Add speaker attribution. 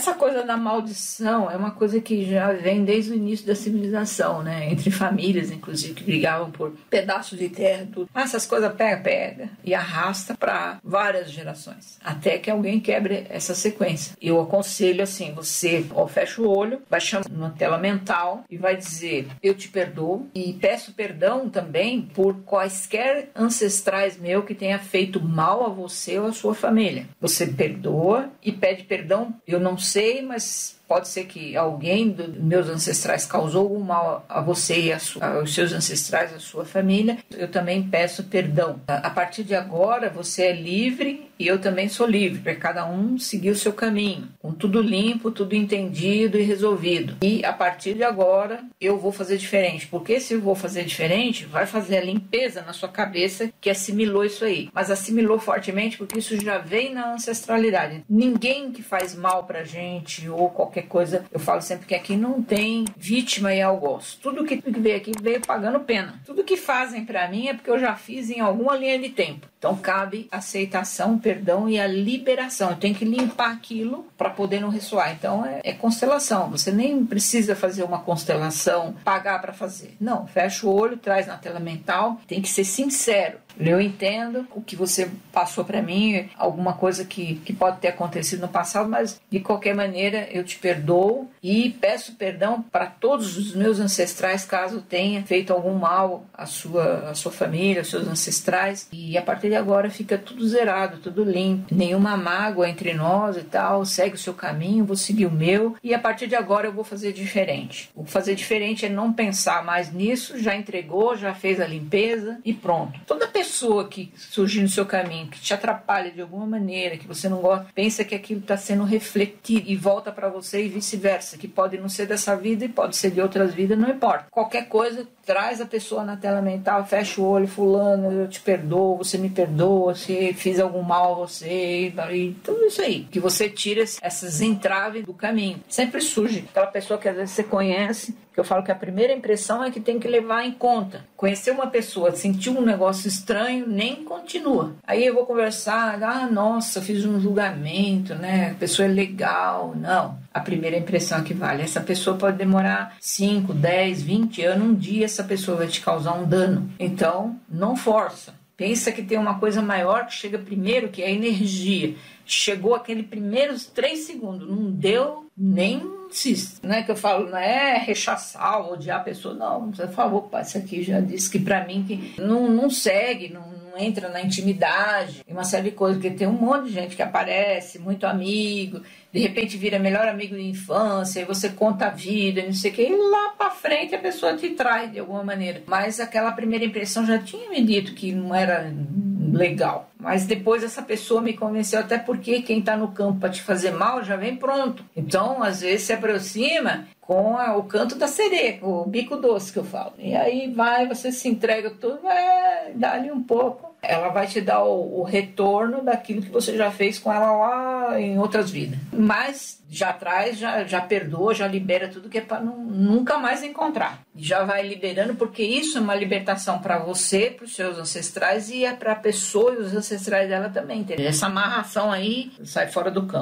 Speaker 1: Essa coisa da maldição é uma coisa que já vem desde o início da civilização, né? Entre famílias, inclusive, que brigavam por pedaços de terra, tudo. Ah, essas coisas pega, pega e arrasta para várias gerações, até que alguém quebre essa sequência. Eu aconselho assim, você ó, fecha o olho, vai chamar uma tela mental e vai dizer: "Eu te perdoo" e peço perdão também por quaisquer ancestrais meu que tenha feito mal a você ou a sua família. Você perdoa e pede perdão. Eu não sei, mas pode ser que alguém dos meus ancestrais causou algum mal a você e a sua, aos seus ancestrais, a sua família. Eu também peço perdão. A partir de agora, você é livre e eu também sou livre, para cada um seguir o seu caminho, com tudo limpo, tudo entendido e resolvido. E a partir de agora, eu vou fazer diferente, porque se eu vou fazer diferente, vai fazer a limpeza na sua cabeça que assimilou isso aí. Mas assimilou fortemente porque isso já vem na ancestralidade. Ninguém que faz mal pra gente ou qualquer qualquer coisa. Eu falo sempre que aqui não tem vítima e algoz. Tudo que veio aqui veio pagando pena. Tudo que fazem para mim é porque eu já fiz em alguma linha de tempo. Então cabe aceitação, perdão e a liberação. Eu tenho que limpar aquilo para poder não ressoar. Então é, é, constelação. Você nem precisa fazer uma constelação, pagar para fazer. Não, fecha o olho, traz na tela mental. Tem que ser sincero. Eu entendo o que você passou para mim, alguma coisa que, que pode ter acontecido no passado, mas de qualquer maneira eu te perdoo e peço perdão para todos os meus ancestrais caso tenha feito algum mal à sua, à sua família, aos seus ancestrais. E a partir de agora fica tudo zerado, tudo limpo, nenhuma mágoa entre nós e tal. Segue o seu caminho, vou seguir o meu e a partir de agora eu vou fazer diferente. O fazer diferente é não pensar mais nisso, já entregou, já fez a limpeza e pronto. Toda pessoa que surgir no seu caminho, que te atrapalha de alguma maneira, que você não gosta, pensa que aquilo está sendo refletido e volta para você e vice-versa, que pode não ser dessa vida e pode ser de outras vidas, não importa. Qualquer coisa, traz a pessoa na tela mental, fecha o olho, fulano, eu te perdoo, você me perdoa, se fiz algum mal a você, e tudo isso aí. Que você tira essas entraves do caminho. Sempre surge aquela pessoa que às vezes você conhece, que eu falo que a primeira impressão é que tem que levar em conta. Conhecer uma pessoa, sentir um negócio estranho, nem continua. Aí eu vou conversar, ah, nossa, fiz um julgamento, né? A pessoa é legal. Não. A primeira impressão é que vale. Essa pessoa pode demorar 5, 10, 20 anos, um dia essa pessoa vai te causar um dano. Então, não força. Pensa que tem uma coisa maior que chega primeiro, que é a energia. Chegou aquele primeiros três segundos, não deu nem insiste. Não é que eu falo, não é rechaçar ou odiar a pessoa, não. Por favor, pai, isso aqui já disse que para mim que não, não segue, não, não entra na intimidade e uma série de coisas, porque tem um monte de gente que aparece, muito amigo, de repente vira melhor amigo de infância, e você conta a vida, não sei o que, e lá pra frente a pessoa te trai de alguma maneira. Mas aquela primeira impressão já tinha me dito que não era legal. Mas depois essa pessoa me convenceu, até porque quem está no campo para te fazer mal já vem pronto. Então, às vezes, se aproxima com a, o canto da sereia, o bico doce que eu falo. E aí vai, você se entrega tudo, dar ali um pouco. Ela vai te dar o, o retorno daquilo que você já fez com ela lá em outras vidas. Mas já traz, já, já perdoa, já libera tudo que é para nunca mais encontrar. Já vai liberando, porque isso é uma libertação para você, para os seus ancestrais e é para a pessoa e os ancestrais dela também. Essa amarração aí sai fora do campo.